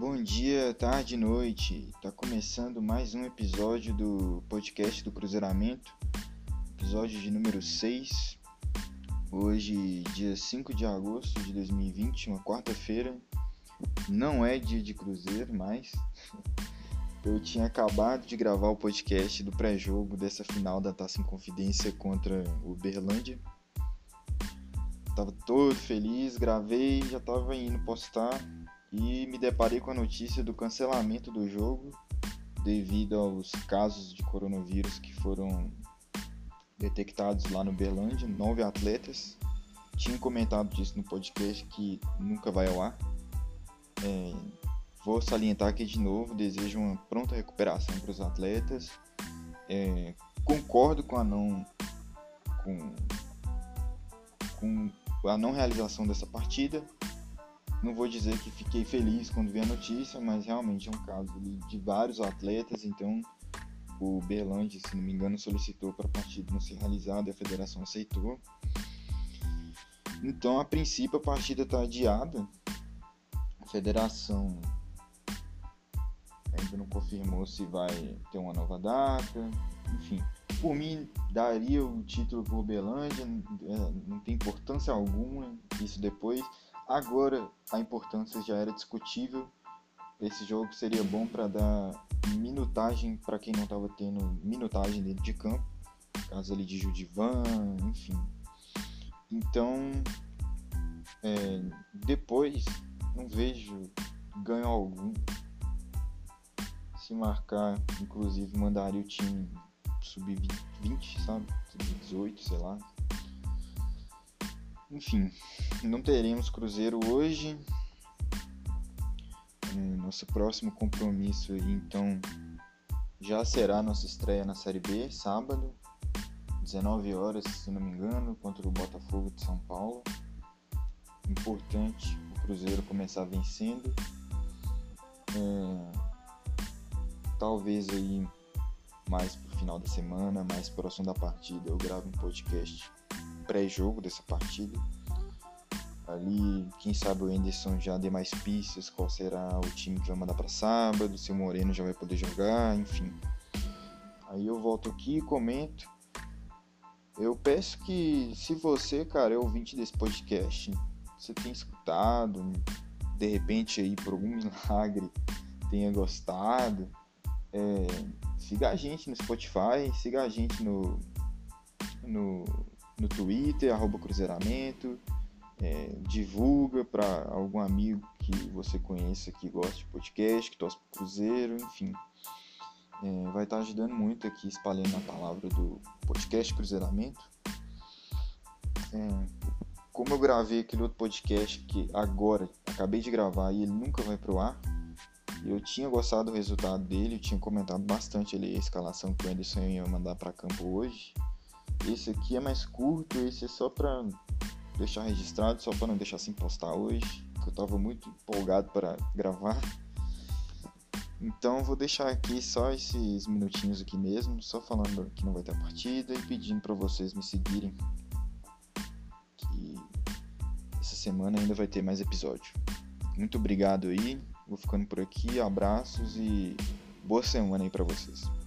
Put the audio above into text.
Bom dia, tarde e noite. Tá começando mais um episódio do podcast do Cruzeiramento, episódio de número 6. Hoje, dia 5 de agosto de 2020, uma quarta-feira. Não é dia de Cruzeiro, mas eu tinha acabado de gravar o podcast do pré-jogo dessa final da Taça em Confidência contra o Berlândia. Tava todo feliz, gravei, já tava indo postar e me deparei com a notícia do cancelamento do jogo devido aos casos de coronavírus que foram detectados lá no Berlândia, nove atletas. Tinha comentado disso no podcast que nunca vai ao ar. É, vou salientar aqui de novo, desejo uma pronta recuperação para os atletas. É, concordo com a não com, com a não realização dessa partida, não vou dizer que fiquei feliz quando vi a notícia, mas realmente é um caso de vários atletas, então o Berlândia, se não me engano, solicitou para a partida não ser realizada e a federação aceitou. Então, a princípio, a partida está adiada. A federação ainda não confirmou se vai ter uma nova data. Enfim, por mim, daria o título para o Berlândia, é, não tem importância alguma isso depois. Agora a importância já era discutível. Esse jogo seria bom para dar minutagem para quem não estava tendo minutagem dentro de campo, caso ali de Judivan, enfim. Então, é, depois não vejo ganho algum. Se marcar, inclusive, mandaria o time sub-20, sabe? Sub-18, sei lá. Enfim, não teremos Cruzeiro hoje. É, nosso próximo compromisso então já será nossa estreia na Série B, sábado, 19 horas, se não me engano, contra o Botafogo de São Paulo. Importante o Cruzeiro começar vencendo. É, talvez aí mais pro final da semana, mais próximo da partida, eu gravo um podcast pré-jogo dessa partida. Ali, quem sabe o Anderson já dê mais pistas, qual será o time que vai mandar para sábado, se o Moreno já vai poder jogar, enfim. Aí eu volto aqui e comento. Eu peço que, se você, cara, é ouvinte desse podcast, você tem escutado, de repente aí por algum milagre tenha gostado, é, siga a gente no Spotify, siga a gente no, no no Twitter, arroba Cruzeiramento, é, divulga para algum amigo que você conheça que gosta de podcast, que torce pro Cruzeiro, enfim. É, vai estar tá ajudando muito aqui espalhando a palavra do podcast Cruzeiramento. É, como eu gravei aquele outro podcast que agora acabei de gravar e ele nunca vai pro ar, eu tinha gostado do resultado dele, eu tinha comentado bastante ali a escalação que o Anderson ia mandar para campo hoje. Esse aqui é mais curto, esse é só para deixar registrado, só para não deixar sem postar hoje, que eu estava muito empolgado para gravar. Então vou deixar aqui só esses minutinhos aqui mesmo, só falando que não vai ter partida e pedindo para vocês me seguirem. Que essa semana ainda vai ter mais episódio. Muito obrigado aí. Vou ficando por aqui. Abraços e boa semana aí para vocês.